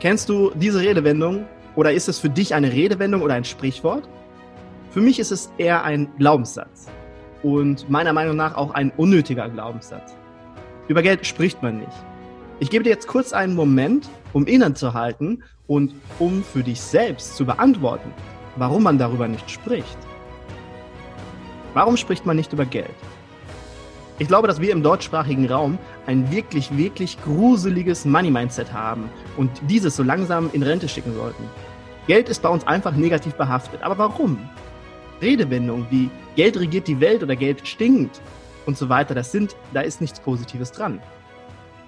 Kennst du diese Redewendung oder ist es für dich eine Redewendung oder ein Sprichwort? Für mich ist es eher ein Glaubenssatz und meiner Meinung nach auch ein unnötiger Glaubenssatz. Über Geld spricht man nicht. Ich gebe dir jetzt kurz einen Moment, um innezuhalten und um für dich selbst zu beantworten, warum man darüber nicht spricht. Warum spricht man nicht über Geld? Ich glaube, dass wir im deutschsprachigen Raum ein wirklich, wirklich gruseliges Money-Mindset haben und dieses so langsam in Rente schicken sollten. Geld ist bei uns einfach negativ behaftet. Aber warum? Redewendungen wie Geld regiert die Welt oder Geld stinkt und so weiter, das sind, da ist nichts Positives dran.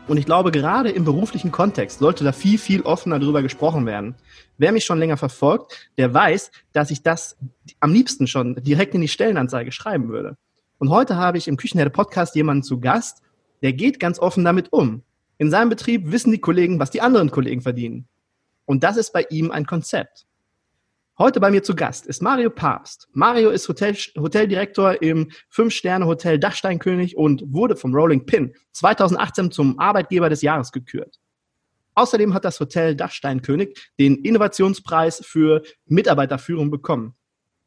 Und ich glaube, gerade im beruflichen Kontext sollte da viel, viel offener darüber gesprochen werden. Wer mich schon länger verfolgt, der weiß, dass ich das am liebsten schon direkt in die Stellenanzeige schreiben würde. Und heute habe ich im Küchenherde Podcast jemanden zu Gast, der geht ganz offen damit um. In seinem Betrieb wissen die Kollegen, was die anderen Kollegen verdienen. Und das ist bei ihm ein Konzept. Heute bei mir zu Gast ist Mario Papst. Mario ist Hotel, Hoteldirektor im Fünf-Sterne-Hotel Dachsteinkönig und wurde vom Rolling Pin 2018 zum Arbeitgeber des Jahres gekürt. Außerdem hat das Hotel Dachsteinkönig den Innovationspreis für Mitarbeiterführung bekommen.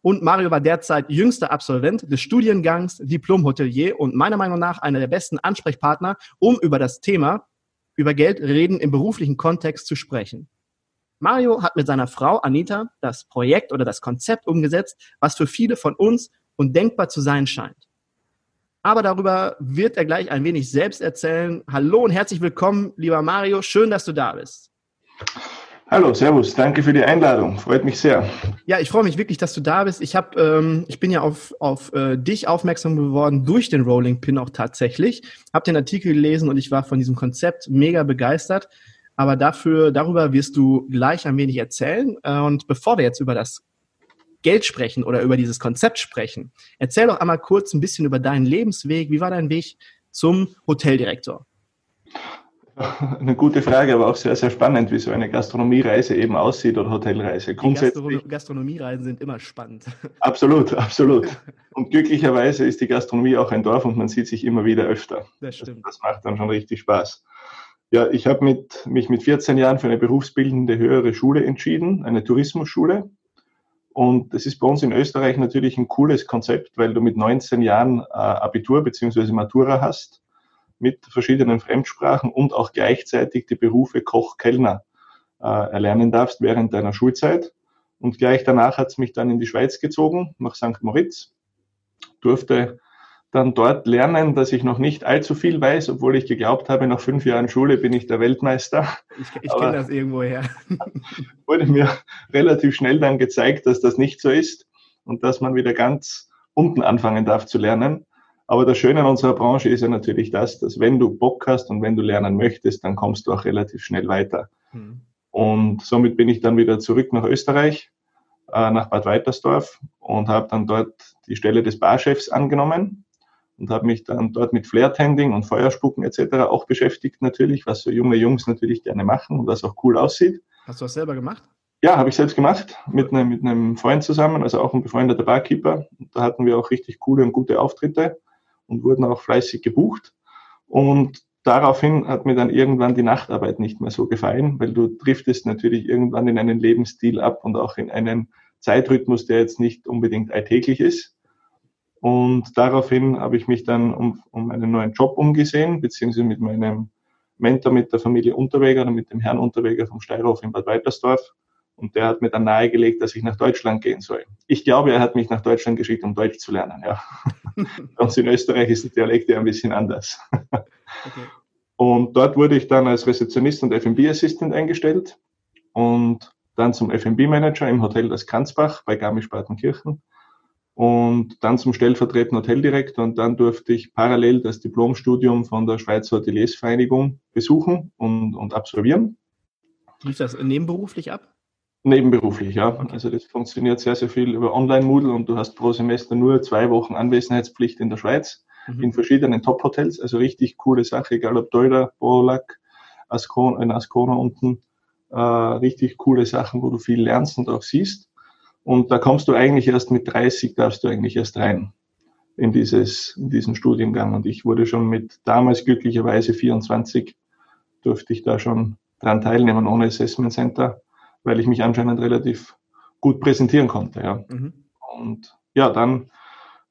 Und Mario war derzeit jüngster Absolvent des Studiengangs Diplom-Hotelier und meiner Meinung nach einer der besten Ansprechpartner, um über das Thema über Geld reden im beruflichen Kontext zu sprechen. Mario hat mit seiner Frau Anita das Projekt oder das Konzept umgesetzt, was für viele von uns undenkbar zu sein scheint. Aber darüber wird er gleich ein wenig selbst erzählen. Hallo und herzlich willkommen, lieber Mario. Schön, dass du da bist. Hallo, Servus, danke für die Einladung, freut mich sehr. Ja, ich freue mich wirklich, dass du da bist. Ich habe, ähm, ich bin ja auf, auf äh, dich aufmerksam geworden durch den Rolling Pin auch tatsächlich. Habe den Artikel gelesen und ich war von diesem Konzept mega begeistert. Aber dafür, darüber wirst du gleich ein wenig erzählen. Äh, und bevor wir jetzt über das Geld sprechen oder über dieses Konzept sprechen, erzähl doch einmal kurz ein bisschen über deinen Lebensweg. Wie war dein Weg zum Hoteldirektor? Eine gute Frage, aber auch sehr, sehr spannend, wie so eine Gastronomiereise eben aussieht oder Hotelreise. Grundsätzlich. Die Gastronomiereisen sind immer spannend. Absolut, absolut. Und glücklicherweise ist die Gastronomie auch ein Dorf und man sieht sich immer wieder öfter. Das stimmt. Das, das macht dann schon richtig Spaß. Ja, ich habe mit, mich mit 14 Jahren für eine berufsbildende höhere Schule entschieden, eine Tourismusschule. Und das ist bei uns in Österreich natürlich ein cooles Konzept, weil du mit 19 Jahren äh, Abitur bzw. Matura hast mit verschiedenen Fremdsprachen und auch gleichzeitig die Berufe Koch, Kellner äh, erlernen darfst während deiner Schulzeit. Und gleich danach hat es mich dann in die Schweiz gezogen, nach St. Moritz. Durfte dann dort lernen, dass ich noch nicht allzu viel weiß, obwohl ich geglaubt habe, nach fünf Jahren Schule bin ich der Weltmeister. Ich, ich kenne das irgendwoher. wurde mir relativ schnell dann gezeigt, dass das nicht so ist und dass man wieder ganz unten anfangen darf zu lernen. Aber das Schöne an unserer Branche ist ja natürlich das, dass wenn du Bock hast und wenn du lernen möchtest, dann kommst du auch relativ schnell weiter. Mhm. Und somit bin ich dann wieder zurück nach Österreich, äh, nach Bad Weitersdorf und habe dann dort die Stelle des Barchefs angenommen und habe mich dann dort mit Flair-Tending und Feuerspucken etc. auch beschäftigt natürlich, was so junge Jungs natürlich gerne machen und was auch cool aussieht. Hast du das selber gemacht? Ja, habe ich selbst gemacht, mit einem, mit einem Freund zusammen, also auch ein befreundeter Barkeeper. Da hatten wir auch richtig coole und gute Auftritte und wurden auch fleißig gebucht. Und daraufhin hat mir dann irgendwann die Nachtarbeit nicht mehr so gefallen, weil du driftest natürlich irgendwann in einen Lebensstil ab und auch in einen Zeitrhythmus, der jetzt nicht unbedingt alltäglich ist. Und daraufhin habe ich mich dann um, um einen neuen Job umgesehen, beziehungsweise mit meinem Mentor, mit der Familie Unterweger oder mit dem Herrn Unterweger vom Steirhof in Bad Weitersdorf, Und der hat mir dann nahegelegt, dass ich nach Deutschland gehen soll. Ich glaube, er hat mich nach Deutschland geschickt, um Deutsch zu lernen. Ja. Bei uns in Österreich ist der Dialekt ja ein bisschen anders. Okay. Und dort wurde ich dann als Rezeptionist und F&B Assistant eingestellt und dann zum F&B Manager im Hotel Das Kanzbach bei Garmisch-Partenkirchen und dann zum stellvertretenden Hoteldirektor und dann durfte ich parallel das Diplomstudium von der Schweizer Hoteliersvereinigung besuchen und, und absolvieren. Lief das nebenberuflich ab? Nebenberuflich, ja. Okay. Also das funktioniert sehr, sehr viel über Online-Moodle und du hast pro Semester nur zwei Wochen Anwesenheitspflicht in der Schweiz, mhm. in verschiedenen Top-Hotels, also richtig coole Sache, egal ob Deuter, Borlak, Ascona, in Ascona unten, äh, richtig coole Sachen, wo du viel lernst und auch siehst. Und da kommst du eigentlich erst mit 30, darfst du eigentlich erst rein in dieses, in diesen Studiengang. Und ich wurde schon mit damals glücklicherweise 24, durfte ich da schon dran teilnehmen ohne Assessment Center weil ich mich anscheinend relativ gut präsentieren konnte. Ja. Mhm. Und ja, dann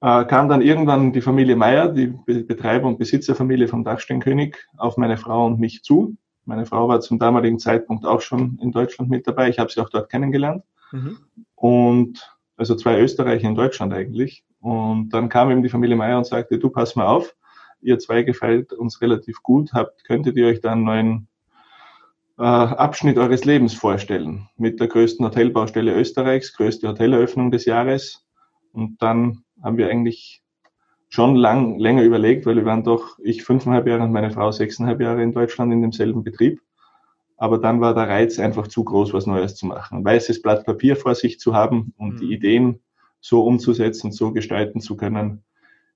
äh, kam dann irgendwann die Familie Meier, die Be Betreiber- und Besitzerfamilie vom Dachsteinkönig, auf meine Frau und mich zu. Meine Frau war zum damaligen Zeitpunkt auch schon in Deutschland mit dabei. Ich habe sie auch dort kennengelernt. Mhm. Und also zwei Österreicher in Deutschland eigentlich. Und dann kam eben die Familie Meier und sagte, du pass mal auf, ihr zwei gefällt uns relativ gut, habt, könntet ihr euch da einen neuen Abschnitt eures Lebens vorstellen. Mit der größten Hotelbaustelle Österreichs, größte Hoteleröffnung des Jahres. Und dann haben wir eigentlich schon lang, länger überlegt, weil wir waren doch, ich fünfeinhalb Jahre und meine Frau sechseinhalb Jahre in Deutschland in demselben Betrieb. Aber dann war der Reiz einfach zu groß, was Neues zu machen. Ein weißes Blatt Papier vor sich zu haben und mhm. die Ideen so umzusetzen, so gestalten zu können,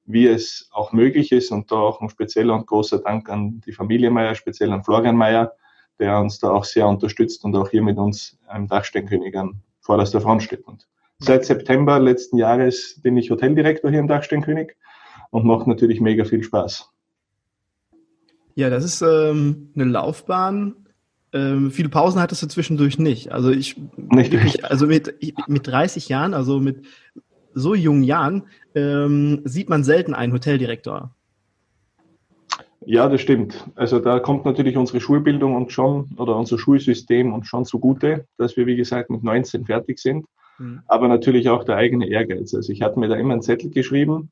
wie es auch möglich ist. Und da auch ein spezieller und großer Dank an die Familie Meier, speziell an Florian Meier, der uns da auch sehr unterstützt und auch hier mit uns einem Dachsteinkönig an vorderster Front steht. Und seit September letzten Jahres bin ich Hoteldirektor hier im Dachsteinkönig und macht natürlich mega viel Spaß. Ja, das ist ähm, eine Laufbahn. Ähm, viele Pausen hattest du zwischendurch nicht. Also ich, nicht wirklich, also mit, mit 30 Jahren, also mit so jungen Jahren, ähm, sieht man selten einen Hoteldirektor. Ja, das stimmt. Also da kommt natürlich unsere Schulbildung und schon oder unser Schulsystem und schon zugute, dass wir, wie gesagt, mit 19 fertig sind. Mhm. Aber natürlich auch der eigene Ehrgeiz. Also ich hatte mir da immer einen Zettel geschrieben,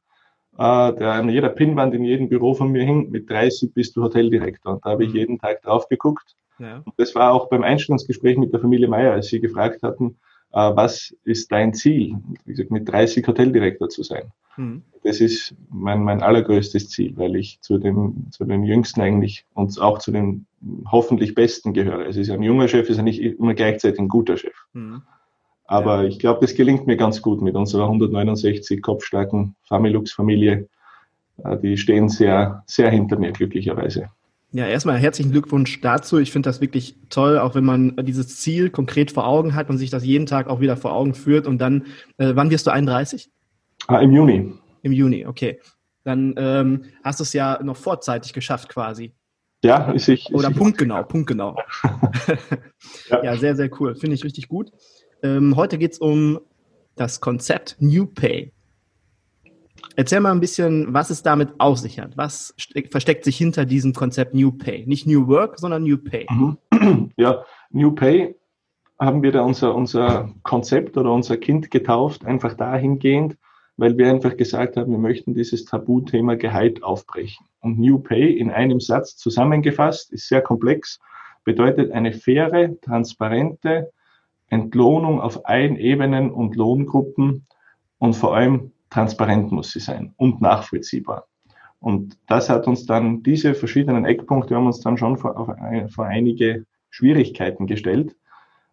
äh, der an jeder Pinnwand in jedem Büro von mir hing. Mit 30 bist du Hoteldirektor. Und da habe ich mhm. jeden Tag drauf geguckt. Ja. Und das war auch beim Einstellungsgespräch mit der Familie Meier, als sie gefragt hatten, was ist dein Ziel? Wie gesagt, mit 30 Hoteldirektor zu sein. Mhm. Das ist mein, mein allergrößtes Ziel, weil ich zu den, zu den Jüngsten eigentlich und auch zu den hoffentlich Besten gehöre. Es ist ein junger Chef, ist ja nicht immer gleichzeitig ein guter Chef. Mhm. Aber ja. ich glaube, das gelingt mir ganz gut mit unserer 169 kopfstarken Familux-Familie. Äh, die stehen sehr, sehr hinter mir, glücklicherweise. Ja, erstmal herzlichen Glückwunsch dazu. Ich finde das wirklich toll, auch wenn man dieses Ziel konkret vor Augen hat und sich das jeden Tag auch wieder vor Augen führt. Und dann, äh, wann wirst du 31? Ah, Im Juni. Im Juni, okay. Dann ähm, hast du es ja noch vorzeitig geschafft quasi. Ja, ist ich. Oder ist punktgenau, ich. punktgenau. ja. ja, sehr, sehr cool. Finde ich richtig gut. Ähm, heute geht es um das Konzept New Pay. Erzähl mal ein bisschen, was es damit auf sich hat. Was versteckt sich hinter diesem Konzept New Pay? Nicht New Work, sondern New Pay. Mhm. Ja, New Pay haben wir da unser, unser Konzept oder unser Kind getauft, einfach dahingehend, weil wir einfach gesagt haben, wir möchten dieses Tabuthema Gehalt aufbrechen. Und New Pay in einem Satz zusammengefasst ist sehr komplex, bedeutet eine faire, transparente Entlohnung auf allen Ebenen und Lohngruppen und vor allem transparent muss sie sein und nachvollziehbar. Und das hat uns dann, diese verschiedenen Eckpunkte haben uns dann schon vor, vor einige Schwierigkeiten gestellt,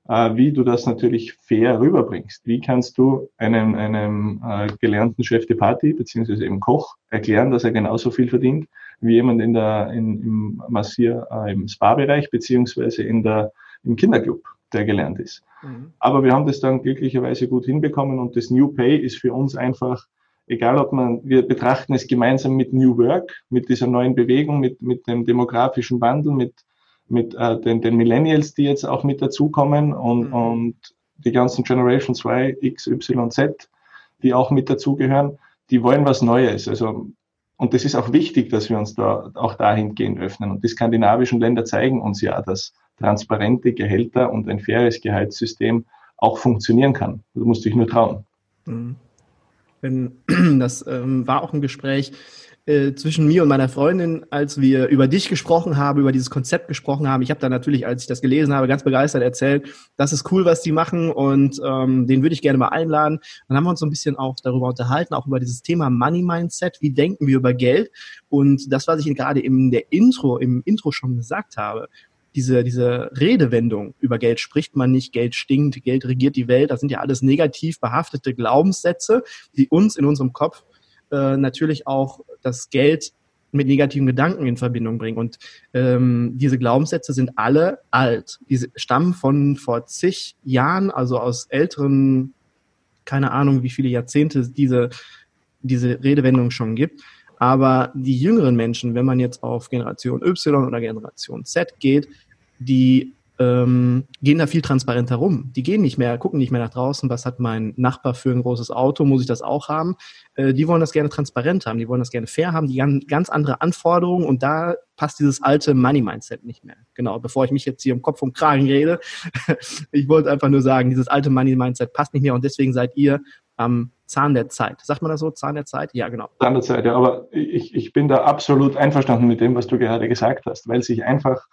äh, wie du das natürlich fair rüberbringst. Wie kannst du einem, einem äh, gelernten Chef de Party beziehungsweise eben Koch erklären, dass er genauso viel verdient wie jemand in der, in, im Massier, äh, im Spa-Bereich beziehungsweise in der, im Kinderclub, der gelernt ist. Mhm. Aber wir haben das dann glücklicherweise gut hinbekommen und das New Pay ist für uns einfach egal ob man, wir betrachten es gemeinsam mit New Work, mit dieser neuen Bewegung, mit, mit dem demografischen Wandel, mit, mit äh, den, den Millennials, die jetzt auch mit dazukommen und, mhm. und die ganzen Generation 2, X, Y, Z, die auch mit dazugehören, die wollen was Neues. Also, und das ist auch wichtig, dass wir uns da auch dahingehend öffnen. Und die skandinavischen Länder zeigen uns ja, dass transparente Gehälter und ein faires Gehaltssystem auch funktionieren kann. Du musst dich nur trauen. Mhm. Das ähm, war auch ein Gespräch äh, zwischen mir und meiner Freundin, als wir über dich gesprochen haben, über dieses Konzept gesprochen haben. Ich habe da natürlich, als ich das gelesen habe, ganz begeistert erzählt, das ist cool, was die machen und ähm, den würde ich gerne mal einladen. Dann haben wir uns so ein bisschen auch darüber unterhalten, auch über dieses Thema Money Mindset. Wie denken wir über Geld? Und das, was ich gerade in der Intro, im Intro schon gesagt habe, diese, diese Redewendung über Geld spricht man nicht, Geld stinkt, Geld regiert die Welt, das sind ja alles negativ behaftete Glaubenssätze, die uns in unserem Kopf äh, natürlich auch das Geld mit negativen Gedanken in Verbindung bringen. Und ähm, diese Glaubenssätze sind alle alt. Diese stammen von vor zig Jahren, also aus älteren, keine Ahnung, wie viele Jahrzehnte diese, diese Redewendung schon gibt. Aber die jüngeren Menschen, wenn man jetzt auf Generation Y oder Generation Z geht, die ähm, gehen da viel transparenter rum. Die gehen nicht mehr, gucken nicht mehr nach draußen, was hat mein Nachbar für ein großes Auto, muss ich das auch haben. Äh, die wollen das gerne transparent haben, die wollen das gerne fair haben, die haben ganz andere Anforderungen und da passt dieses alte Money-Mindset nicht mehr. Genau, bevor ich mich jetzt hier im Kopf und Kragen rede, ich wollte einfach nur sagen, dieses alte Money-Mindset passt nicht mehr und deswegen seid ihr am Zahn der Zeit. Sagt man das so, Zahn der Zeit? Ja, genau. Zahn der Zeit, ja, aber ich, ich bin da absolut einverstanden mit dem, was du gerade gesagt hast, weil sich einfach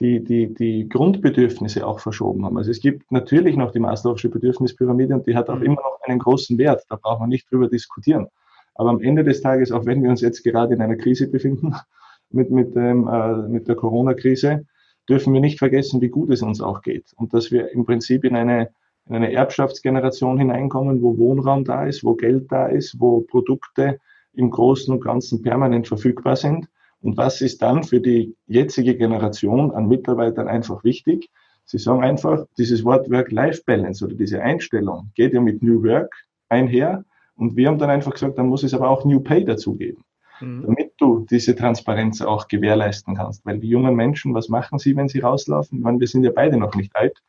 die, die, die Grundbedürfnisse auch verschoben haben. Also es gibt natürlich noch die Maslow'sche Bedürfnispyramide und die hat auch mhm. immer noch einen großen Wert. Da braucht man nicht drüber diskutieren. Aber am Ende des Tages, auch wenn wir uns jetzt gerade in einer Krise befinden, mit, mit, ähm, äh, mit der Corona-Krise, dürfen wir nicht vergessen, wie gut es uns auch geht. Und dass wir im Prinzip in eine, in eine Erbschaftsgeneration hineinkommen, wo Wohnraum da ist, wo Geld da ist, wo Produkte im Großen und Ganzen permanent verfügbar sind und was ist dann für die jetzige Generation an Mitarbeitern einfach wichtig? Sie sagen einfach, dieses Wort Work-Life-Balance oder diese Einstellung geht ja mit New Work einher. Und wir haben dann einfach gesagt, dann muss es aber auch New Pay dazugeben, mhm. damit du diese Transparenz auch gewährleisten kannst. Weil die jungen Menschen, was machen sie, wenn sie rauslaufen? Ich meine, wir sind ja beide noch nicht alt,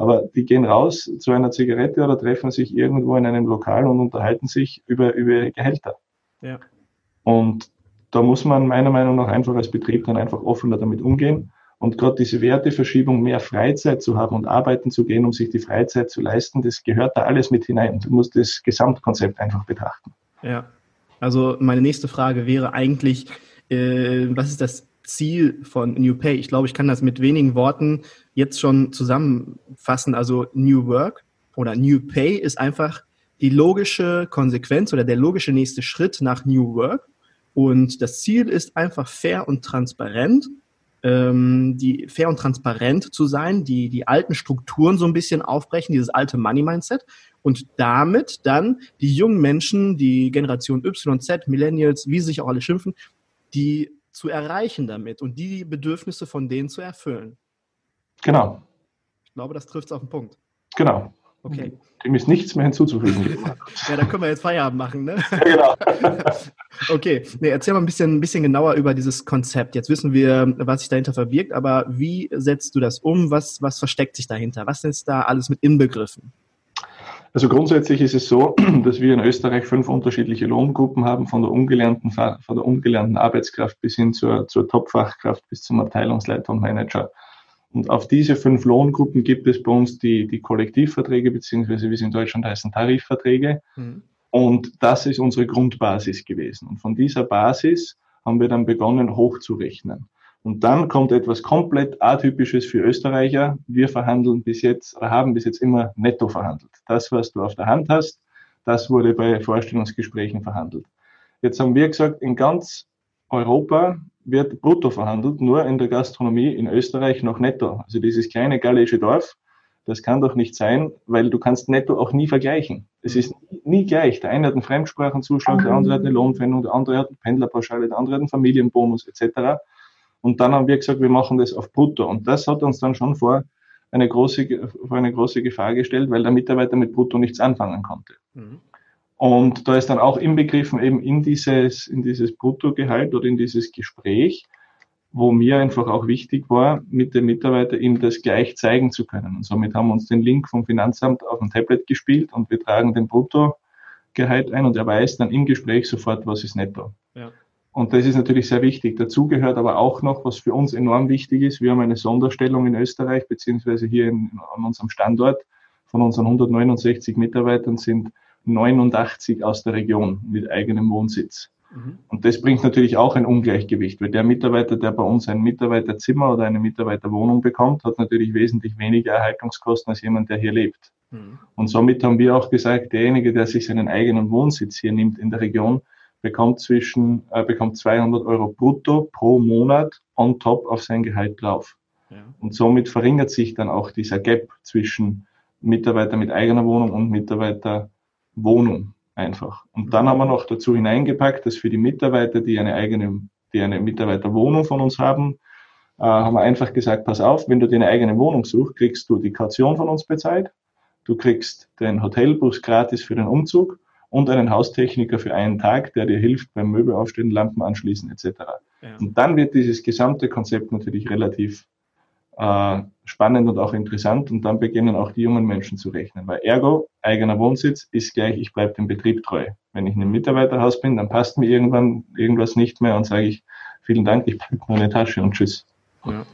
aber die gehen raus zu einer Zigarette oder treffen sich irgendwo in einem Lokal und unterhalten sich über, über ihre Gehälter. Ja. Und da muss man meiner Meinung nach einfach als Betrieb dann einfach offener damit umgehen. Und gerade diese Werteverschiebung, mehr Freizeit zu haben und arbeiten zu gehen, um sich die Freizeit zu leisten, das gehört da alles mit hinein. Du musst das Gesamtkonzept einfach betrachten. Ja, also meine nächste Frage wäre eigentlich, äh, was ist das Ziel von New Pay? Ich glaube, ich kann das mit wenigen Worten jetzt schon zusammenfassen. Also New Work oder New Pay ist einfach die logische Konsequenz oder der logische nächste Schritt nach New Work. Und das Ziel ist einfach fair und transparent, ähm, die fair und transparent zu sein, die die alten Strukturen so ein bisschen aufbrechen, dieses alte Money Mindset und damit dann die jungen Menschen, die Generation Y, Z, Millennials, wie sie sich auch alle schimpfen, die zu erreichen damit und die Bedürfnisse von denen zu erfüllen. Genau. Ich glaube, das trifft es auf den Punkt. Genau. Okay. Dem ist nichts mehr hinzuzufügen. ja, da können wir jetzt Feierabend machen, ne? Ja, genau. okay, nee, erzähl mal ein bisschen, ein bisschen genauer über dieses Konzept. Jetzt wissen wir, was sich dahinter verbirgt, aber wie setzt du das um? Was, was versteckt sich dahinter? Was ist da alles mit inbegriffen? Also grundsätzlich ist es so, dass wir in Österreich fünf unterschiedliche Lohngruppen haben, von der ungelernten, von der ungelernten Arbeitskraft bis hin zur, zur Top-Fachkraft bis zum Abteilungsleiter und Manager. Und auf diese fünf Lohngruppen gibt es bei uns die, die Kollektivverträge, beziehungsweise wie sie in Deutschland heißen, Tarifverträge. Mhm. Und das ist unsere Grundbasis gewesen. Und von dieser Basis haben wir dann begonnen, hochzurechnen. Und dann kommt etwas komplett Atypisches für Österreicher. Wir verhandeln bis jetzt, oder haben bis jetzt immer netto verhandelt. Das, was du auf der Hand hast, das wurde bei Vorstellungsgesprächen verhandelt. Jetzt haben wir gesagt, in ganz Europa wird brutto verhandelt, nur in der Gastronomie in Österreich noch netto. Also dieses kleine gallische Dorf, das kann doch nicht sein, weil du kannst netto auch nie vergleichen. Es ist nie gleich. Der eine hat einen Fremdsprachenzuschlag, der andere hat eine Lohnpfändung, der andere hat eine Pendlerpauschale, der andere hat einen Familienbonus etc. Und dann haben wir gesagt, wir machen das auf brutto. Und das hat uns dann schon vor eine große, vor eine große Gefahr gestellt, weil der Mitarbeiter mit brutto nichts anfangen konnte. Mhm. Und da ist dann auch inbegriffen eben in dieses, in dieses Bruttogehalt oder in dieses Gespräch, wo mir einfach auch wichtig war, mit dem Mitarbeiter ihm das gleich zeigen zu können. Und somit haben wir uns den Link vom Finanzamt auf dem Tablet gespielt und wir tragen den Bruttogehalt ein und er weiß dann im Gespräch sofort, was ist netto. Ja. Und das ist natürlich sehr wichtig. Dazu gehört aber auch noch, was für uns enorm wichtig ist. Wir haben eine Sonderstellung in Österreich, beziehungsweise hier in, an unserem Standort. Von unseren 169 Mitarbeitern sind 89 aus der Region mit eigenem Wohnsitz. Mhm. Und das bringt natürlich auch ein Ungleichgewicht, weil der Mitarbeiter, der bei uns ein Mitarbeiterzimmer oder eine Mitarbeiterwohnung bekommt, hat natürlich wesentlich weniger Erhaltungskosten als jemand, der hier lebt. Mhm. Und somit haben wir auch gesagt, derjenige, der sich seinen eigenen Wohnsitz hier nimmt in der Region, bekommt zwischen, äh, bekommt 200 Euro brutto pro Monat on top auf sein Gehalt drauf. Ja. Und somit verringert sich dann auch dieser Gap zwischen Mitarbeiter mit eigener Wohnung und Mitarbeiterwohnung einfach. Und dann haben wir noch dazu hineingepackt, dass für die Mitarbeiter, die eine eigene, die eine Mitarbeiterwohnung von uns haben, äh, haben wir einfach gesagt, pass auf, wenn du dir eine eigene Wohnung suchst, kriegst du die Kaution von uns bezahlt, du kriegst den Hotelbus gratis für den Umzug und einen Haustechniker für einen Tag, der dir hilft beim Möbel aufstellen, Lampen anschließen etc. Ja. Und dann wird dieses gesamte Konzept natürlich relativ äh, spannend und auch interessant und dann beginnen auch die jungen Menschen zu rechnen, weil ergo eigener Wohnsitz ist gleich, ich bleibe dem Betrieb treu. Wenn ich in einem Mitarbeiterhaus bin, dann passt mir irgendwann irgendwas nicht mehr und sage ich, vielen Dank, ich packe meine Tasche und tschüss. Ja.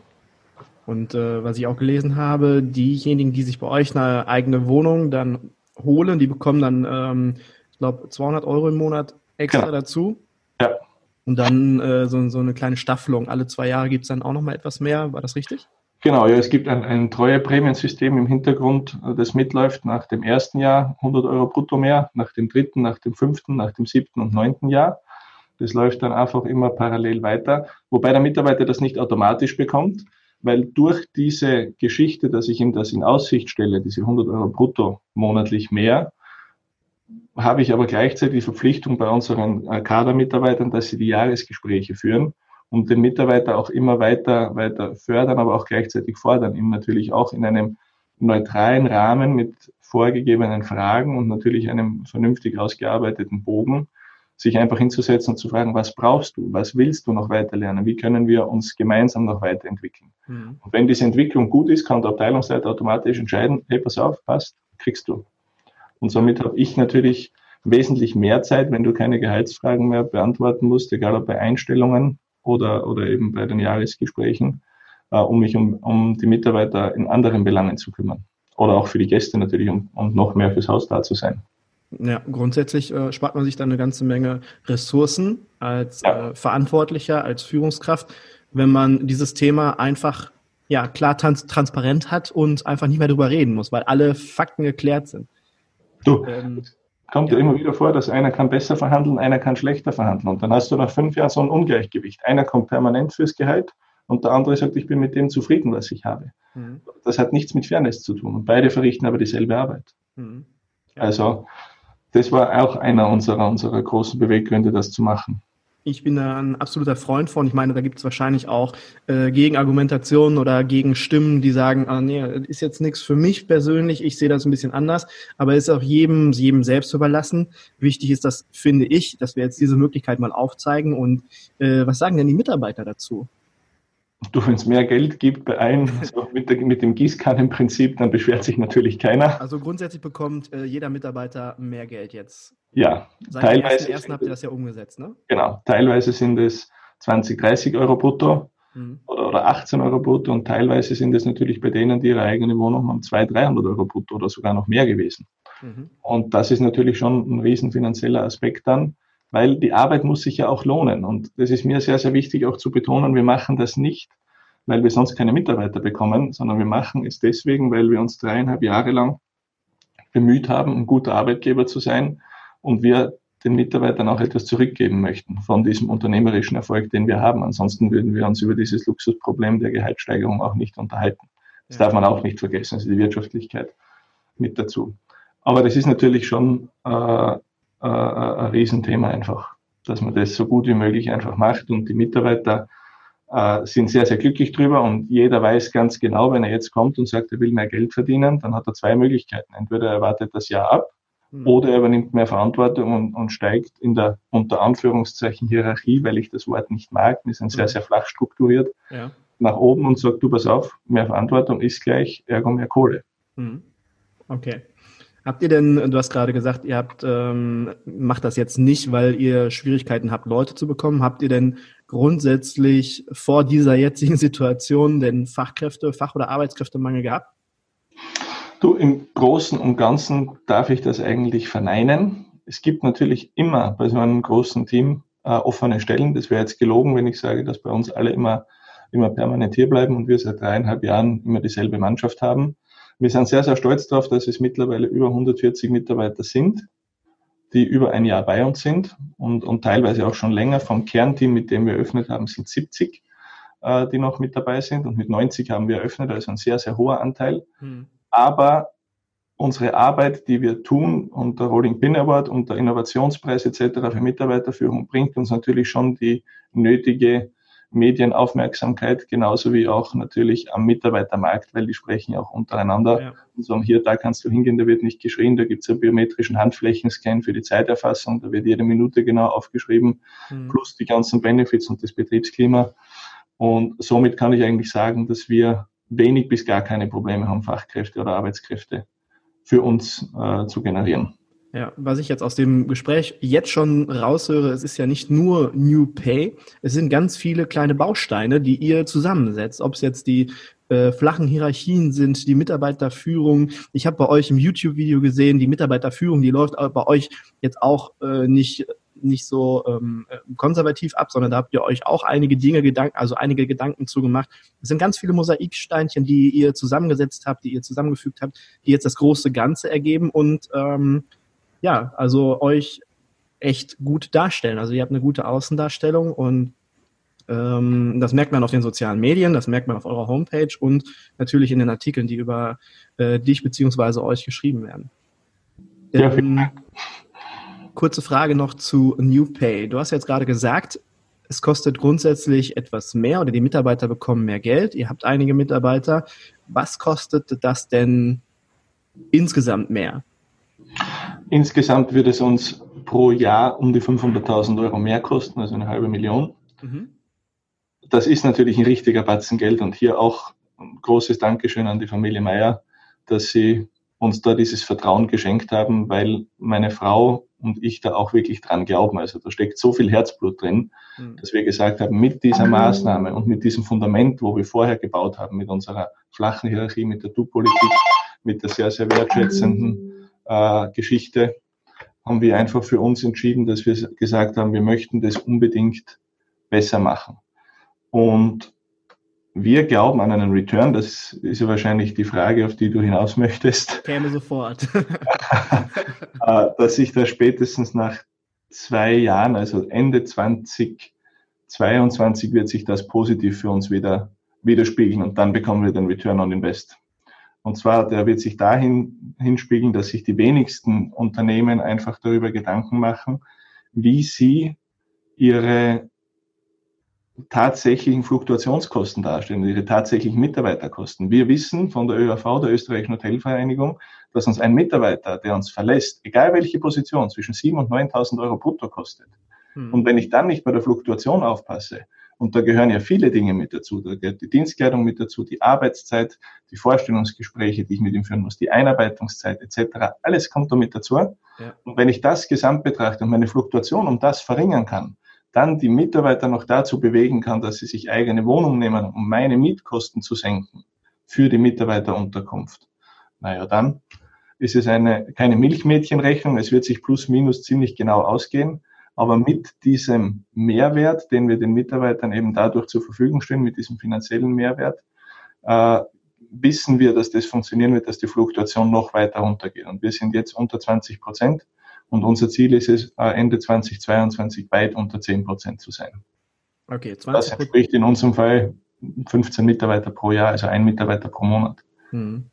Und äh, was ich auch gelesen habe, diejenigen, die sich bei euch eine eigene Wohnung dann holen, die bekommen dann ähm, ich glaube, 200 Euro im Monat extra genau. dazu. Ja. Und dann äh, so, so eine kleine Staffelung. Alle zwei Jahre gibt es dann auch nochmal etwas mehr. War das richtig? Genau, ja, es gibt ein, ein Treueprämiensystem im Hintergrund, äh, das mitläuft nach dem ersten Jahr 100 Euro brutto mehr, nach dem dritten, nach dem fünften, nach dem siebten und neunten Jahr. Das läuft dann einfach immer parallel weiter, wobei der Mitarbeiter das nicht automatisch bekommt, weil durch diese Geschichte, dass ich ihm das in Aussicht stelle, diese 100 Euro brutto monatlich mehr, habe ich aber gleichzeitig die Verpflichtung bei unseren äh, Kadermitarbeitern, dass sie die Jahresgespräche führen und den Mitarbeiter auch immer weiter, weiter fördern, aber auch gleichzeitig fordern, ihn natürlich auch in einem neutralen Rahmen mit vorgegebenen Fragen und natürlich einem vernünftig ausgearbeiteten Bogen, sich einfach hinzusetzen und zu fragen, was brauchst du, was willst du noch weiterlernen, wie können wir uns gemeinsam noch weiterentwickeln. Mhm. Und wenn diese Entwicklung gut ist, kann der Abteilungsleiter automatisch entscheiden, hey, pass auf, passt, kriegst du. Und somit habe ich natürlich wesentlich mehr Zeit, wenn du keine Gehaltsfragen mehr beantworten musst, egal ob bei Einstellungen oder, oder eben bei den Jahresgesprächen, äh, um mich um, um die Mitarbeiter in anderen Belangen zu kümmern. Oder auch für die Gäste natürlich, um, um noch mehr fürs Haus da zu sein. Ja, grundsätzlich äh, spart man sich dann eine ganze Menge Ressourcen als ja. äh, Verantwortlicher, als Führungskraft, wenn man dieses Thema einfach ja klar trans transparent hat und einfach nicht mehr darüber reden muss, weil alle Fakten geklärt sind. Du, ähm, kommt ja. immer wieder vor, dass einer kann besser verhandeln, einer kann schlechter verhandeln. Und dann hast du nach fünf Jahren so ein Ungleichgewicht. Einer kommt permanent fürs Gehalt und der andere sagt, ich bin mit dem zufrieden, was ich habe. Mhm. Das hat nichts mit Fairness zu tun. Und beide verrichten aber dieselbe Arbeit. Mhm. Ja. Also, das war auch einer unserer, unserer großen Beweggründe, das zu machen. Ich bin da ein absoluter Freund von. Ich meine, da gibt es wahrscheinlich auch äh, Gegenargumentationen oder Gegenstimmen, die sagen, ah, nee, ist jetzt nichts für mich persönlich, ich sehe das ein bisschen anders, aber ist auch jedem, jedem selbst überlassen. Wichtig ist das, finde ich, dass wir jetzt diese Möglichkeit mal aufzeigen. Und äh, was sagen denn die Mitarbeiter dazu? du, wenn es mehr Geld gibt bei allen, also mit, der, mit dem Gießkannenprinzip, dann beschwert sich natürlich keiner. Also grundsätzlich bekommt äh, jeder Mitarbeiter mehr Geld jetzt. Ja, Seit teilweise. Ersten habt ihr das ja umgesetzt, ne? Genau, teilweise sind es 20, 30 Euro brutto mhm. oder, oder 18 Euro brutto und teilweise sind es natürlich bei denen, die ihre eigene Wohnung haben, 200, 300 Euro brutto oder sogar noch mehr gewesen. Mhm. Und das ist natürlich schon ein riesen finanzieller Aspekt dann weil die Arbeit muss sich ja auch lohnen. Und das ist mir sehr, sehr wichtig auch zu betonen, wir machen das nicht, weil wir sonst keine Mitarbeiter bekommen, sondern wir machen es deswegen, weil wir uns dreieinhalb Jahre lang bemüht haben, ein guter Arbeitgeber zu sein und wir den Mitarbeitern auch etwas zurückgeben möchten von diesem unternehmerischen Erfolg, den wir haben. Ansonsten würden wir uns über dieses Luxusproblem der Gehaltssteigerung auch nicht unterhalten. Das ja. darf man auch nicht vergessen, also die Wirtschaftlichkeit mit dazu. Aber das ist natürlich schon äh, äh, ein Riesenthema einfach, dass man das so gut wie möglich einfach macht und die Mitarbeiter äh, sind sehr, sehr glücklich drüber und jeder weiß ganz genau, wenn er jetzt kommt und sagt, er will mehr Geld verdienen, dann hat er zwei Möglichkeiten. Entweder er wartet das Jahr ab. Oder er übernimmt mehr Verantwortung und, und, steigt in der unter Anführungszeichen Hierarchie, weil ich das Wort nicht mag, wir sind sehr, mhm. sehr flach strukturiert, ja. nach oben und sagt, du pass auf, mehr Verantwortung ist gleich, ergo mehr Kohle. Mhm. Okay. Habt ihr denn, du hast gerade gesagt, ihr habt ähm, macht das jetzt nicht, weil ihr Schwierigkeiten habt, Leute zu bekommen. Habt ihr denn grundsätzlich vor dieser jetzigen Situation den Fachkräfte, Fach- oder Arbeitskräftemangel gehabt? Du, im Großen und Ganzen darf ich das eigentlich verneinen. Es gibt natürlich immer bei so einem großen Team äh, offene Stellen. Das wäre jetzt gelogen, wenn ich sage, dass bei uns alle immer, immer permanent hier bleiben und wir seit dreieinhalb Jahren immer dieselbe Mannschaft haben. Wir sind sehr, sehr stolz darauf, dass es mittlerweile über 140 Mitarbeiter sind, die über ein Jahr bei uns sind und, und teilweise auch schon länger. Vom Kernteam, mit dem wir eröffnet haben, sind 70, äh, die noch mit dabei sind und mit 90 haben wir eröffnet, also ein sehr, sehr hoher Anteil. Hm. Aber unsere Arbeit, die wir tun und der Rolling Pin Award und der Innovationspreis etc. für Mitarbeiterführung bringt uns natürlich schon die nötige Medienaufmerksamkeit, genauso wie auch natürlich am Mitarbeitermarkt, weil die sprechen ja auch untereinander ja. und sagen, hier, da kannst du hingehen, da wird nicht geschrien, da gibt es einen biometrischen Handflächenscan für die Zeiterfassung, da wird jede Minute genau aufgeschrieben, mhm. plus die ganzen Benefits und das Betriebsklima. Und somit kann ich eigentlich sagen, dass wir wenig bis gar keine Probleme haben, Fachkräfte oder Arbeitskräfte für uns äh, zu generieren. Ja, was ich jetzt aus dem Gespräch jetzt schon raushöre, es ist ja nicht nur New Pay, es sind ganz viele kleine Bausteine, die ihr zusammensetzt. Ob es jetzt die äh, flachen Hierarchien sind, die Mitarbeiterführung. Ich habe bei euch im YouTube-Video gesehen, die Mitarbeiterführung, die läuft bei euch jetzt auch äh, nicht nicht so ähm, konservativ ab, sondern da habt ihr euch auch einige Dinge Gedanken, also einige Gedanken zu gemacht. Es sind ganz viele Mosaiksteinchen, die ihr zusammengesetzt habt, die ihr zusammengefügt habt, die jetzt das große Ganze ergeben und ähm, ja, also euch echt gut darstellen. Also ihr habt eine gute Außendarstellung und ähm, das merkt man auf den sozialen Medien, das merkt man auf eurer Homepage und natürlich in den Artikeln, die über äh, dich beziehungsweise euch geschrieben werden. Ja, ähm, kurze Frage noch zu New Pay. Du hast jetzt gerade gesagt, es kostet grundsätzlich etwas mehr oder die Mitarbeiter bekommen mehr Geld. Ihr habt einige Mitarbeiter. Was kostet das denn insgesamt mehr? Insgesamt wird es uns pro Jahr um die 500.000 Euro mehr kosten, also eine halbe Million. Mhm. Das ist natürlich ein richtiger Batzen Geld und hier auch ein großes Dankeschön an die Familie Meier, dass sie uns da dieses Vertrauen geschenkt haben, weil meine Frau und ich da auch wirklich dran glauben. Also da steckt so viel Herzblut drin, mhm. dass wir gesagt haben, mit dieser Maßnahme und mit diesem Fundament, wo wir vorher gebaut haben, mit unserer flachen Hierarchie, mit der Du-Politik, mit der sehr, sehr wertschätzenden äh, Geschichte haben wir einfach für uns entschieden, dass wir gesagt haben, wir möchten das unbedingt besser machen. Und wir glauben an einen Return, das ist ja wahrscheinlich die Frage, auf die du hinaus möchtest. Käme sofort. Äh, dass sich da spätestens nach zwei Jahren, also Ende 2022, wird sich das positiv für uns wieder widerspiegeln und dann bekommen wir den Return on Invest. Und zwar, der wird sich dahin hinspiegeln, dass sich die wenigsten Unternehmen einfach darüber Gedanken machen, wie sie ihre tatsächlichen Fluktuationskosten darstellen, ihre tatsächlichen Mitarbeiterkosten. Wir wissen von der ÖAV, der Österreichischen Hotelvereinigung, dass uns ein Mitarbeiter, der uns verlässt, egal welche Position, zwischen 7.000 und 9.000 Euro brutto kostet. Hm. Und wenn ich dann nicht bei der Fluktuation aufpasse, und da gehören ja viele Dinge mit dazu. Da gehört die Dienstkleidung mit dazu, die Arbeitszeit, die Vorstellungsgespräche, die ich mit ihm führen muss, die Einarbeitungszeit etc. Alles kommt damit dazu. Ja. Und wenn ich das gesamt betrachte und meine Fluktuation um das verringern kann, dann die Mitarbeiter noch dazu bewegen kann, dass sie sich eigene Wohnungen nehmen, um meine Mietkosten zu senken für die Mitarbeiterunterkunft. Naja, dann ist es eine, keine Milchmädchenrechnung. Es wird sich plus minus ziemlich genau ausgehen. Aber mit diesem Mehrwert, den wir den Mitarbeitern eben dadurch zur Verfügung stellen, mit diesem finanziellen Mehrwert, äh, wissen wir, dass das funktionieren wird, dass die Fluktuation noch weiter runtergeht. Und wir sind jetzt unter 20 Prozent. Und unser Ziel ist es, äh, Ende 2022 weit unter 10 Prozent zu sein. Okay, 20 Das entspricht in unserem Fall 15 Mitarbeiter pro Jahr, also ein Mitarbeiter pro Monat. Hm.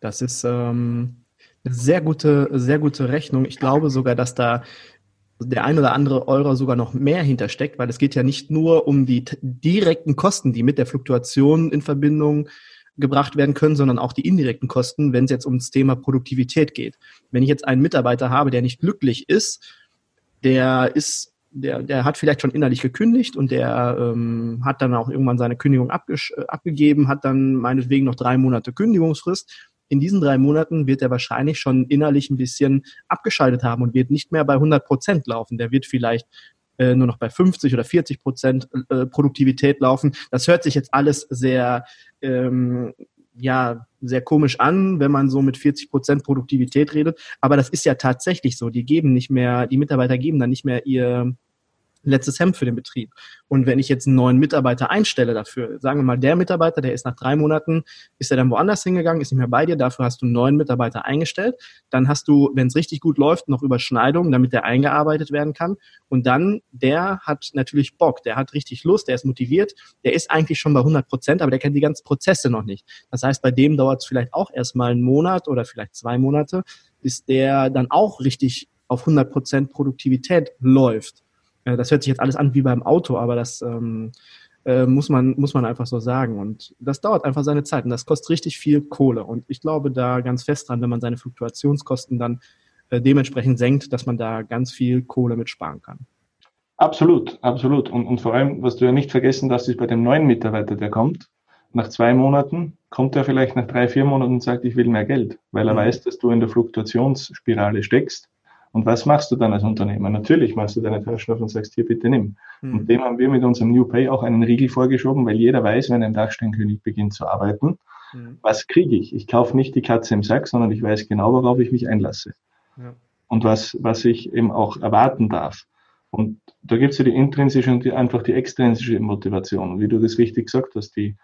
Das ist ähm, eine sehr gute, sehr gute Rechnung. Ich glaube sogar, dass da der ein oder andere Euro sogar noch mehr hintersteckt, weil es geht ja nicht nur um die direkten Kosten, die mit der Fluktuation in Verbindung gebracht werden können, sondern auch die indirekten Kosten, wenn es jetzt ums Thema Produktivität geht. Wenn ich jetzt einen Mitarbeiter habe, der nicht glücklich ist, der ist, der, der hat vielleicht schon innerlich gekündigt und der ähm, hat dann auch irgendwann seine Kündigung abgegeben, hat dann meinetwegen noch drei Monate Kündigungsfrist in diesen drei Monaten wird er wahrscheinlich schon innerlich ein bisschen abgeschaltet haben und wird nicht mehr bei 100 Prozent laufen. Der wird vielleicht äh, nur noch bei 50 oder 40 Prozent äh, Produktivität laufen. Das hört sich jetzt alles sehr, ähm, ja, sehr komisch an, wenn man so mit 40 Prozent Produktivität redet. Aber das ist ja tatsächlich so. Die geben nicht mehr, die Mitarbeiter geben dann nicht mehr ihr, letztes Hemd für den Betrieb. Und wenn ich jetzt einen neuen Mitarbeiter einstelle dafür, sagen wir mal, der Mitarbeiter, der ist nach drei Monaten, ist er dann woanders hingegangen, ist nicht mehr bei dir, dafür hast du einen neuen Mitarbeiter eingestellt. Dann hast du, wenn es richtig gut läuft, noch Überschneidungen, damit der eingearbeitet werden kann. Und dann, der hat natürlich Bock, der hat richtig Lust, der ist motiviert, der ist eigentlich schon bei 100 Prozent, aber der kennt die ganzen Prozesse noch nicht. Das heißt, bei dem dauert es vielleicht auch erstmal einen Monat oder vielleicht zwei Monate, bis der dann auch richtig auf 100 Prozent Produktivität läuft. Äh, das hört sich jetzt alles an wie beim Auto, aber das ähm, äh, muss, man, muss man einfach so sagen. Und das dauert einfach seine Zeit und das kostet richtig viel Kohle. Und ich glaube da ganz fest dran, wenn man seine Fluktuationskosten dann äh, dementsprechend senkt, dass man da ganz viel Kohle mit sparen kann. Absolut, absolut. Und, und vor allem, was du ja nicht vergessen darfst, ist bei dem neuen Mitarbeiter, der kommt, nach zwei Monaten kommt er vielleicht nach drei, vier Monaten und sagt, ich will mehr Geld, weil er mhm. weiß, dass du in der Fluktuationsspirale steckst und was machst du dann als Unternehmer? Natürlich machst du deine Taschen auf und sagst, hier bitte nimm. Mhm. Und dem haben wir mit unserem New Pay auch einen Riegel vorgeschoben, weil jeder weiß, wenn ein Dachsteinkönig beginnt zu arbeiten, mhm. was kriege ich? Ich kaufe nicht die Katze im Sack, sondern ich weiß genau, worauf ich mich einlasse. Ja. Und was, was ich eben auch erwarten darf. Und da gibt es ja die intrinsische und die, einfach die extrinsische Motivation. Und wie du das richtig gesagt hast, die,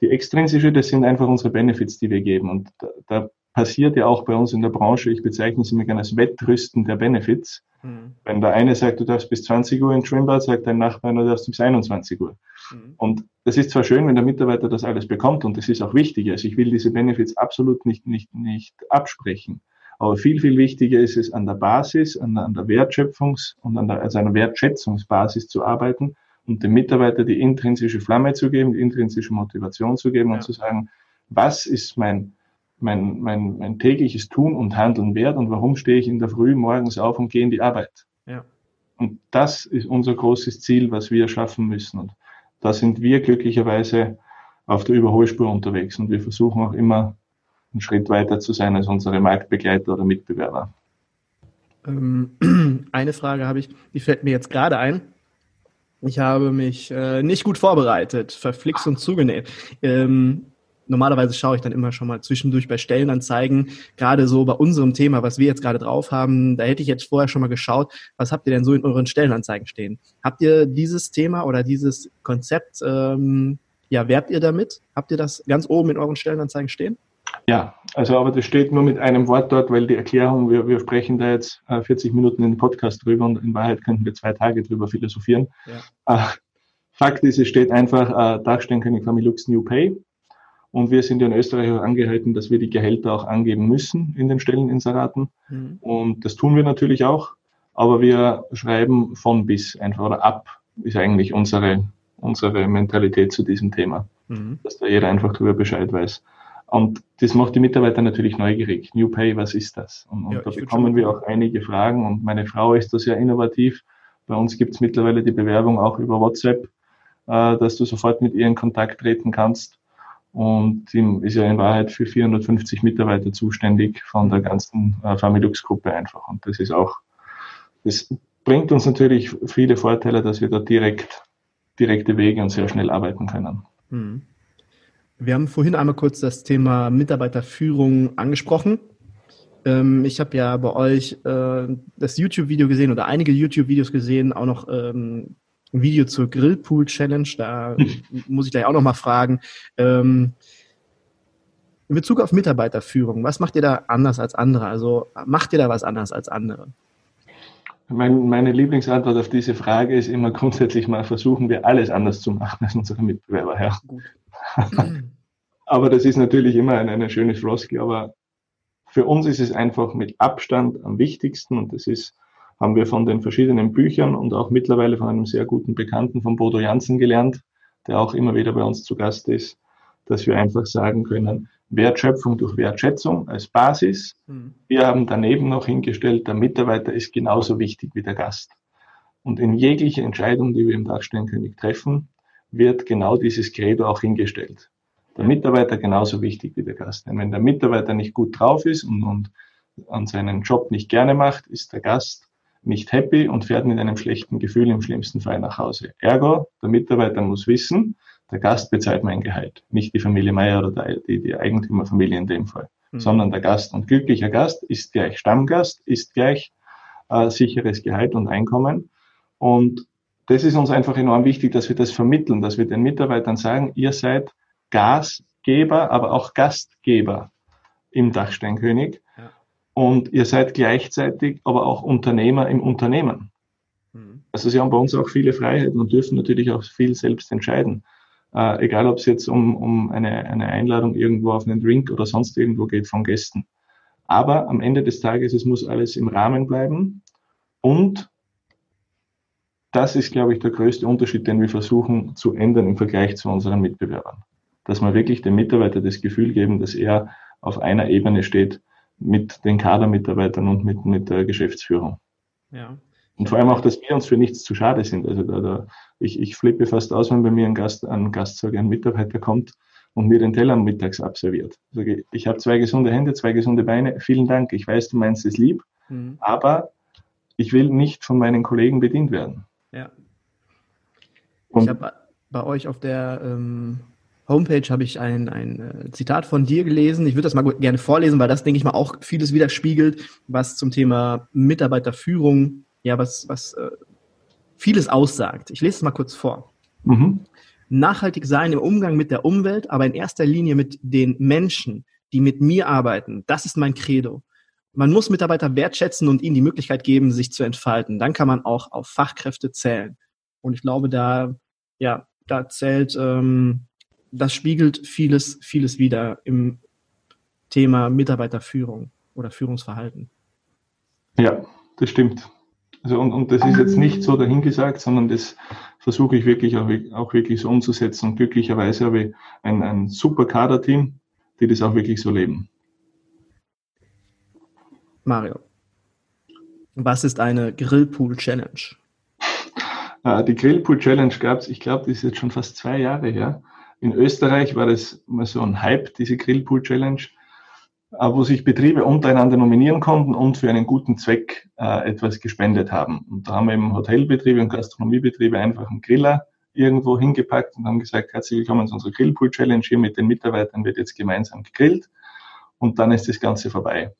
die extrinsische, das sind einfach unsere Benefits, die wir geben. Und da, da passiert ja auch bei uns in der Branche, ich bezeichne es immer gerne als Wettrüsten der Benefits. Mhm. Wenn der eine sagt, du darfst bis 20 Uhr ins Schwimmbad, sagt dein Nachbar, du darfst bis 21 Uhr. Mhm. Und das ist zwar schön, wenn der Mitarbeiter das alles bekommt und das ist auch wichtig. Also ich will diese Benefits absolut nicht, nicht, nicht absprechen. Aber viel, viel wichtiger ist es, an der Basis, an der, an der Wertschöpfungs- und an der, also einer Wertschätzungsbasis zu arbeiten und dem Mitarbeiter die intrinsische Flamme zu geben, die intrinsische Motivation zu geben ja. und zu sagen, was ist mein mein, mein, mein tägliches Tun und Handeln wert und warum stehe ich in der Früh morgens auf und gehe in die Arbeit. Ja. Und das ist unser großes Ziel, was wir schaffen müssen. Und da sind wir glücklicherweise auf der Überholspur unterwegs und wir versuchen auch immer einen Schritt weiter zu sein als unsere Marktbegleiter oder Mitbewerber. Ähm, eine Frage habe ich, die fällt mir jetzt gerade ein. Ich habe mich äh, nicht gut vorbereitet, verflixt und zugenäht. Ähm, normalerweise schaue ich dann immer schon mal zwischendurch bei Stellenanzeigen, gerade so bei unserem Thema, was wir jetzt gerade drauf haben, da hätte ich jetzt vorher schon mal geschaut, was habt ihr denn so in euren Stellenanzeigen stehen? Habt ihr dieses Thema oder dieses Konzept, ähm, ja, werbt ihr damit? Habt ihr das ganz oben in euren Stellenanzeigen stehen? Ja, also aber das steht nur mit einem Wort dort, weil die Erklärung, wir, wir sprechen da jetzt äh, 40 Minuten in den Podcast drüber und in Wahrheit könnten wir zwei Tage drüber philosophieren. Ja. Äh, Fakt ist, es steht einfach äh, Dachsteinkönig Familux New Pay und wir sind ja in Österreich auch angehalten, dass wir die Gehälter auch angeben müssen in den Stelleninseraten. Mhm. Und das tun wir natürlich auch. Aber wir schreiben von bis einfach oder ab ist eigentlich unsere, unsere Mentalität zu diesem Thema. Mhm. Dass da jeder einfach darüber Bescheid weiß. Und das macht die Mitarbeiter natürlich neugierig. New Pay, was ist das? Und, und ja, da bekommen wir auch einige Fragen. Und meine Frau ist da sehr innovativ. Bei uns gibt es mittlerweile die Bewerbung auch über WhatsApp, äh, dass du sofort mit ihr in Kontakt treten kannst und ist ja in Wahrheit für 450 Mitarbeiter zuständig von der ganzen äh, Familux-Gruppe einfach. Und das ist auch, das bringt uns natürlich viele Vorteile, dass wir da direkt, direkte Wege und sehr schnell arbeiten können. Hm. Wir haben vorhin einmal kurz das Thema Mitarbeiterführung angesprochen. Ähm, ich habe ja bei euch äh, das YouTube-Video gesehen oder einige YouTube-Videos gesehen, auch noch ähm, ein Video zur Grillpool Challenge. Da muss ich gleich auch noch mal fragen. Ähm, in Bezug auf Mitarbeiterführung, was macht ihr da anders als andere? Also macht ihr da was anders als andere? Mein, meine Lieblingsantwort auf diese Frage ist immer grundsätzlich mal versuchen wir alles anders zu machen als unsere Mitbewerber. Ja. Gut. aber das ist natürlich immer eine, eine schöne Floskel, aber für uns ist es einfach mit Abstand am wichtigsten und das ist haben wir von den verschiedenen Büchern und auch mittlerweile von einem sehr guten Bekannten von Bodo Jansen gelernt, der auch immer wieder bei uns zu Gast ist, dass wir einfach sagen können, Wertschöpfung durch Wertschätzung als Basis. Mhm. Wir haben daneben noch hingestellt, der Mitarbeiter ist genauso wichtig wie der Gast. Und in jegliche Entscheidung, die wir im Dachsteinkönig treffen, wird genau dieses Credo auch hingestellt. Der Mitarbeiter genauso wichtig wie der Gast. Denn wenn der Mitarbeiter nicht gut drauf ist und, und an seinen Job nicht gerne macht, ist der Gast nicht happy und fährt mit einem schlechten Gefühl im schlimmsten Fall nach Hause. Ergo, der Mitarbeiter muss wissen, der Gast bezahlt mein Gehalt, nicht die Familie Meier oder die, die Eigentümerfamilie in dem Fall, mhm. sondern der Gast. Und glücklicher Gast ist gleich Stammgast, ist gleich äh, sicheres Gehalt und Einkommen. Und das ist uns einfach enorm wichtig, dass wir das vermitteln, dass wir den Mitarbeitern sagen, ihr seid Gasgeber, aber auch Gastgeber im Dachsteinkönig. Ja. Und ihr seid gleichzeitig aber auch Unternehmer im Unternehmen. Mhm. Also sie haben bei uns auch viele Freiheiten und dürfen natürlich auch viel selbst entscheiden. Äh, egal, ob es jetzt um, um eine, eine Einladung irgendwo auf einen Drink oder sonst irgendwo geht von Gästen. Aber am Ende des Tages, es muss alles im Rahmen bleiben. Und das ist, glaube ich, der größte Unterschied, den wir versuchen zu ändern im Vergleich zu unseren Mitbewerbern. Dass wir wirklich dem Mitarbeiter das Gefühl geben, dass er auf einer Ebene steht mit den Kadermitarbeitern und mit, mit der Geschäftsführung. Ja. Und vor allem auch, dass wir uns für nichts zu schade sind. Also da, da, ich, ich flippe fast aus, wenn bei mir ein Gast, ein Gastzeug, ein Mitarbeiter kommt und mir den Teller mittags abserviert. Also ich habe zwei gesunde Hände, zwei gesunde Beine. Vielen Dank. Ich weiß, du meinst es lieb, mhm. aber ich will nicht von meinen Kollegen bedient werden. Ja. Und ich habe bei euch auf der ähm, Homepage habe ich ein, ein äh, Zitat von dir gelesen. Ich würde das mal gerne vorlesen, weil das, denke ich mal, auch vieles widerspiegelt, was zum Thema Mitarbeiterführung, ja, was, was äh, vieles aussagt. Ich lese es mal kurz vor. Mhm. Nachhaltig sein im Umgang mit der Umwelt, aber in erster Linie mit den Menschen, die mit mir arbeiten. Das ist mein Credo. Man muss Mitarbeiter wertschätzen und ihnen die Möglichkeit geben, sich zu entfalten. Dann kann man auch auf Fachkräfte zählen. Und ich glaube, da, ja, da zählt ähm, das spiegelt vieles, vieles wieder im Thema Mitarbeiterführung oder Führungsverhalten. Ja, das stimmt. Also und, und das ist jetzt nicht so dahingesagt, sondern das versuche ich wirklich auch, auch wirklich so umzusetzen. Und glücklicherweise habe ich ein, ein super Kaderteam, die das auch wirklich so leben. Mario, was ist eine Grillpool Challenge? Äh, die Grillpool Challenge gab es, ich glaube, das ist jetzt schon fast zwei Jahre her. In Österreich war das mal so ein Hype, diese Grillpool Challenge, äh, wo sich Betriebe untereinander nominieren konnten und für einen guten Zweck äh, etwas gespendet haben. Und da haben eben Hotelbetriebe und Gastronomiebetriebe einfach einen Griller irgendwo hingepackt und haben gesagt, herzlich willkommen zu unserer Grillpool Challenge. Hier mit den Mitarbeitern wird jetzt gemeinsam gegrillt und dann ist das Ganze vorbei.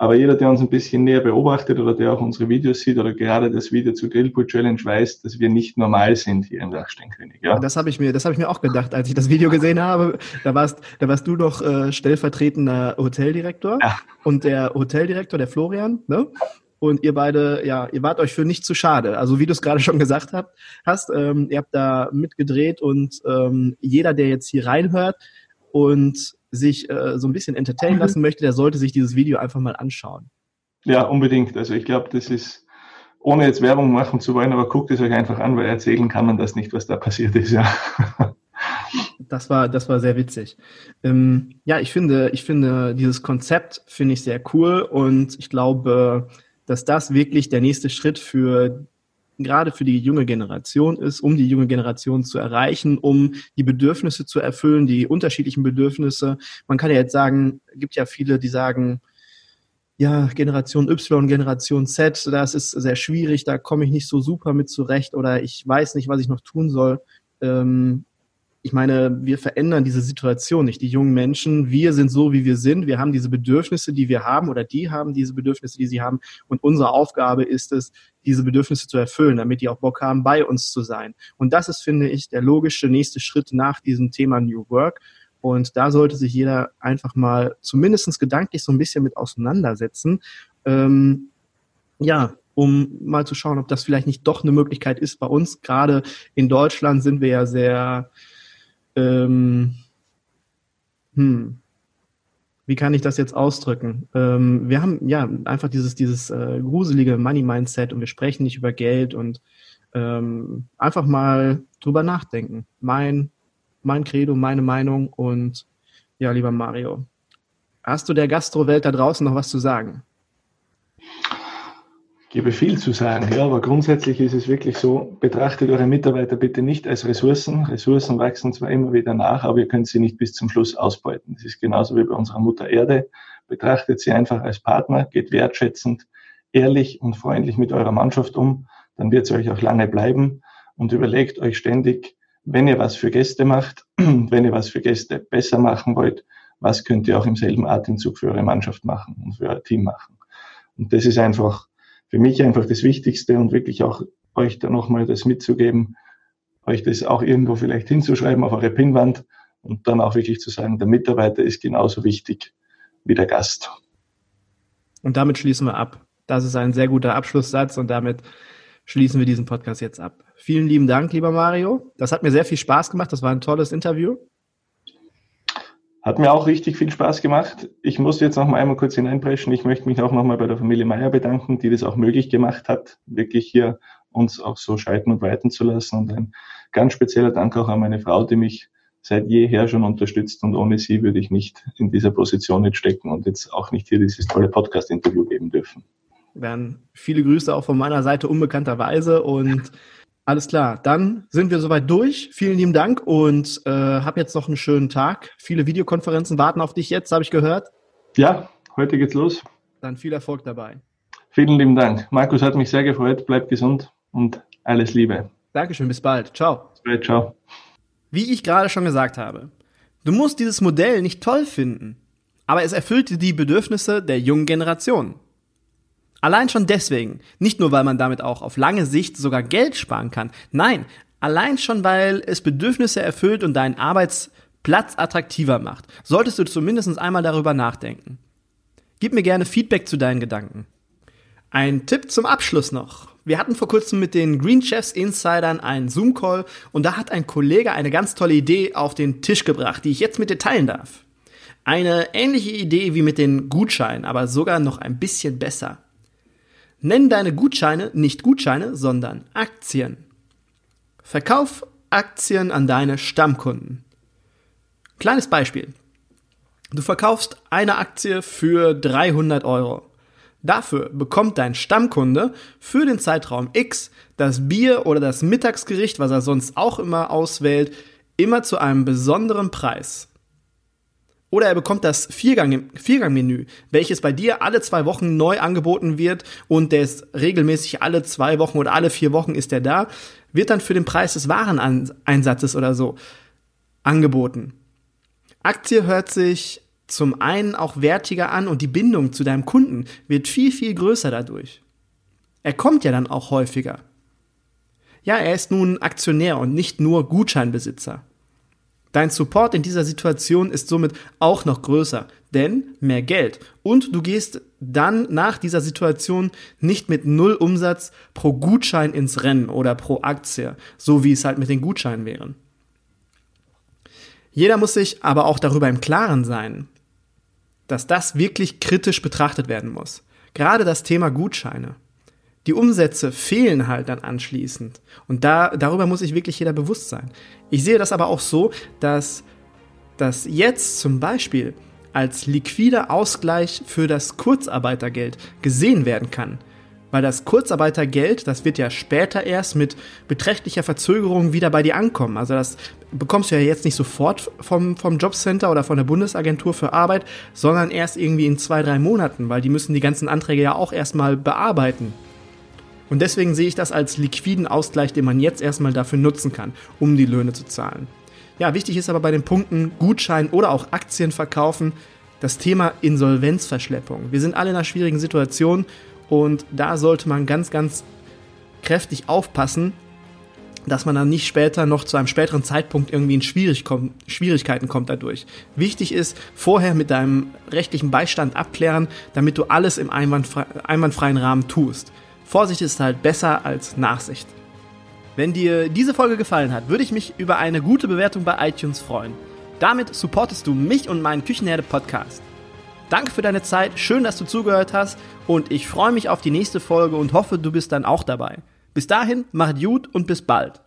Aber jeder, der uns ein bisschen näher beobachtet oder der auch unsere Videos sieht oder gerade das Video zur Grillpool Challenge weiß, dass wir nicht normal sind hier im Dachsteinkönig. Ja? Das habe ich mir, das habe ich mir auch gedacht, als ich das Video gesehen habe. Da warst, da warst du doch äh, stellvertretender Hoteldirektor ja. und der Hoteldirektor, der Florian, ne? Und ihr beide, ja, ihr wart euch für nicht zu schade. Also wie du es gerade schon gesagt habt, hast, ähm, ihr habt da mitgedreht und ähm, jeder, der jetzt hier reinhört und sich äh, so ein bisschen entertainen mhm. lassen möchte, der sollte sich dieses Video einfach mal anschauen. Ja, unbedingt. Also ich glaube, das ist, ohne jetzt Werbung machen zu wollen, aber guckt es euch einfach an, weil erzählen kann man das nicht, was da passiert ist, ja. Das war, das war sehr witzig. Ähm, ja, ich finde, ich finde, dieses Konzept finde ich sehr cool und ich glaube, dass das wirklich der nächste Schritt für gerade für die junge Generation ist, um die junge Generation zu erreichen, um die Bedürfnisse zu erfüllen, die unterschiedlichen Bedürfnisse. Man kann ja jetzt sagen, gibt ja viele, die sagen, ja, Generation Y, Generation Z, das ist sehr schwierig, da komme ich nicht so super mit zurecht oder ich weiß nicht, was ich noch tun soll. Ähm, ich meine, wir verändern diese Situation nicht. Die jungen Menschen, wir sind so, wie wir sind. Wir haben diese Bedürfnisse, die wir haben, oder die haben diese Bedürfnisse, die sie haben. Und unsere Aufgabe ist es, diese Bedürfnisse zu erfüllen, damit die auch Bock haben, bei uns zu sein. Und das ist, finde ich, der logische nächste Schritt nach diesem Thema New Work. Und da sollte sich jeder einfach mal zumindestens gedanklich so ein bisschen mit auseinandersetzen. Ähm, ja, um mal zu schauen, ob das vielleicht nicht doch eine Möglichkeit ist bei uns. Gerade in Deutschland sind wir ja sehr ähm, hm, wie kann ich das jetzt ausdrücken? Ähm, wir haben ja einfach dieses, dieses äh, gruselige Money-Mindset und wir sprechen nicht über Geld und ähm, einfach mal drüber nachdenken. Mein, mein Credo, meine Meinung und ja, lieber Mario, hast du der Gastrowelt da draußen noch was zu sagen? Gebe viel zu sagen, ja, aber grundsätzlich ist es wirklich so, betrachtet eure Mitarbeiter bitte nicht als Ressourcen. Ressourcen wachsen zwar immer wieder nach, aber ihr könnt sie nicht bis zum Schluss ausbeuten. Das ist genauso wie bei unserer Mutter Erde. Betrachtet sie einfach als Partner, geht wertschätzend, ehrlich und freundlich mit eurer Mannschaft um, dann wird sie euch auch lange bleiben und überlegt euch ständig, wenn ihr was für Gäste macht, wenn ihr was für Gäste besser machen wollt, was könnt ihr auch im selben Atemzug für eure Mannschaft machen und für euer Team machen. Und das ist einfach für mich einfach das Wichtigste und wirklich auch euch da nochmal das mitzugeben, euch das auch irgendwo vielleicht hinzuschreiben auf eure Pinnwand und dann auch wirklich zu sagen, der Mitarbeiter ist genauso wichtig wie der Gast. Und damit schließen wir ab. Das ist ein sehr guter Abschlusssatz und damit schließen wir diesen Podcast jetzt ab. Vielen lieben Dank, lieber Mario. Das hat mir sehr viel Spaß gemacht. Das war ein tolles Interview. Hat mir auch richtig viel Spaß gemacht. Ich muss jetzt noch mal einmal kurz hineinpreschen. Ich möchte mich auch noch mal bei der Familie Meier bedanken, die das auch möglich gemacht hat, wirklich hier uns auch so schalten und weiten zu lassen. Und ein ganz spezieller Dank auch an meine Frau, die mich seit jeher schon unterstützt. Und ohne sie würde ich nicht in dieser Position jetzt stecken und jetzt auch nicht hier dieses tolle Podcast-Interview geben dürfen. Dann viele Grüße auch von meiner Seite unbekannterweise und alles klar, dann sind wir soweit durch. Vielen lieben Dank und äh, hab jetzt noch einen schönen Tag. Viele Videokonferenzen warten auf dich jetzt, habe ich gehört. Ja, heute geht's los. Dann viel Erfolg dabei. Vielen lieben Dank. Markus hat mich sehr gefreut. Bleib gesund und alles Liebe. Dankeschön, bis bald. Ciao. Bis bald, ciao. Wie ich gerade schon gesagt habe, du musst dieses Modell nicht toll finden, aber es erfüllt die Bedürfnisse der jungen Generation. Allein schon deswegen, nicht nur weil man damit auch auf lange Sicht sogar Geld sparen kann, nein, allein schon weil es Bedürfnisse erfüllt und deinen Arbeitsplatz attraktiver macht, solltest du zumindest einmal darüber nachdenken. Gib mir gerne Feedback zu deinen Gedanken. Ein Tipp zum Abschluss noch. Wir hatten vor kurzem mit den Green Chefs Insidern einen Zoom-Call und da hat ein Kollege eine ganz tolle Idee auf den Tisch gebracht, die ich jetzt mit dir teilen darf. Eine ähnliche Idee wie mit den Gutscheinen, aber sogar noch ein bisschen besser. Nenn deine Gutscheine nicht Gutscheine, sondern Aktien. Verkauf Aktien an deine Stammkunden. Kleines Beispiel. Du verkaufst eine Aktie für 300 Euro. Dafür bekommt dein Stammkunde für den Zeitraum X das Bier oder das Mittagsgericht, was er sonst auch immer auswählt, immer zu einem besonderen Preis. Oder er bekommt das Viergang, Viergang-Menü, welches bei dir alle zwei Wochen neu angeboten wird und der ist regelmäßig alle zwei Wochen oder alle vier Wochen ist er da, wird dann für den Preis des Wareneinsatzes oder so angeboten. Aktie hört sich zum einen auch wertiger an und die Bindung zu deinem Kunden wird viel, viel größer dadurch. Er kommt ja dann auch häufiger. Ja, er ist nun Aktionär und nicht nur Gutscheinbesitzer. Dein Support in dieser Situation ist somit auch noch größer, denn mehr Geld. Und du gehst dann nach dieser Situation nicht mit null Umsatz pro Gutschein ins Rennen oder pro Aktie, so wie es halt mit den Gutscheinen wären. Jeder muss sich aber auch darüber im Klaren sein, dass das wirklich kritisch betrachtet werden muss. Gerade das Thema Gutscheine die Umsätze fehlen halt dann anschließend. Und da, darüber muss sich wirklich jeder bewusst sein. Ich sehe das aber auch so, dass das jetzt zum Beispiel als liquider Ausgleich für das Kurzarbeitergeld gesehen werden kann. Weil das Kurzarbeitergeld, das wird ja später erst mit beträchtlicher Verzögerung wieder bei dir ankommen. Also das bekommst du ja jetzt nicht sofort vom, vom Jobcenter oder von der Bundesagentur für Arbeit, sondern erst irgendwie in zwei, drei Monaten, weil die müssen die ganzen Anträge ja auch erstmal bearbeiten. Und deswegen sehe ich das als liquiden Ausgleich, den man jetzt erstmal dafür nutzen kann, um die Löhne zu zahlen. Ja, wichtig ist aber bei den Punkten Gutschein oder auch Aktien verkaufen das Thema Insolvenzverschleppung. Wir sind alle in einer schwierigen Situation und da sollte man ganz, ganz kräftig aufpassen, dass man dann nicht später noch zu einem späteren Zeitpunkt irgendwie in Schwierig kommt, Schwierigkeiten kommt dadurch. Wichtig ist, vorher mit deinem rechtlichen Beistand abklären, damit du alles im einwandfrei, einwandfreien Rahmen tust. Vorsicht ist halt besser als Nachsicht. Wenn dir diese Folge gefallen hat, würde ich mich über eine gute Bewertung bei iTunes freuen. Damit supportest du mich und meinen Küchenherde Podcast. Danke für deine Zeit, schön, dass du zugehört hast und ich freue mich auf die nächste Folge und hoffe, du bist dann auch dabei. Bis dahin, macht gut und bis bald.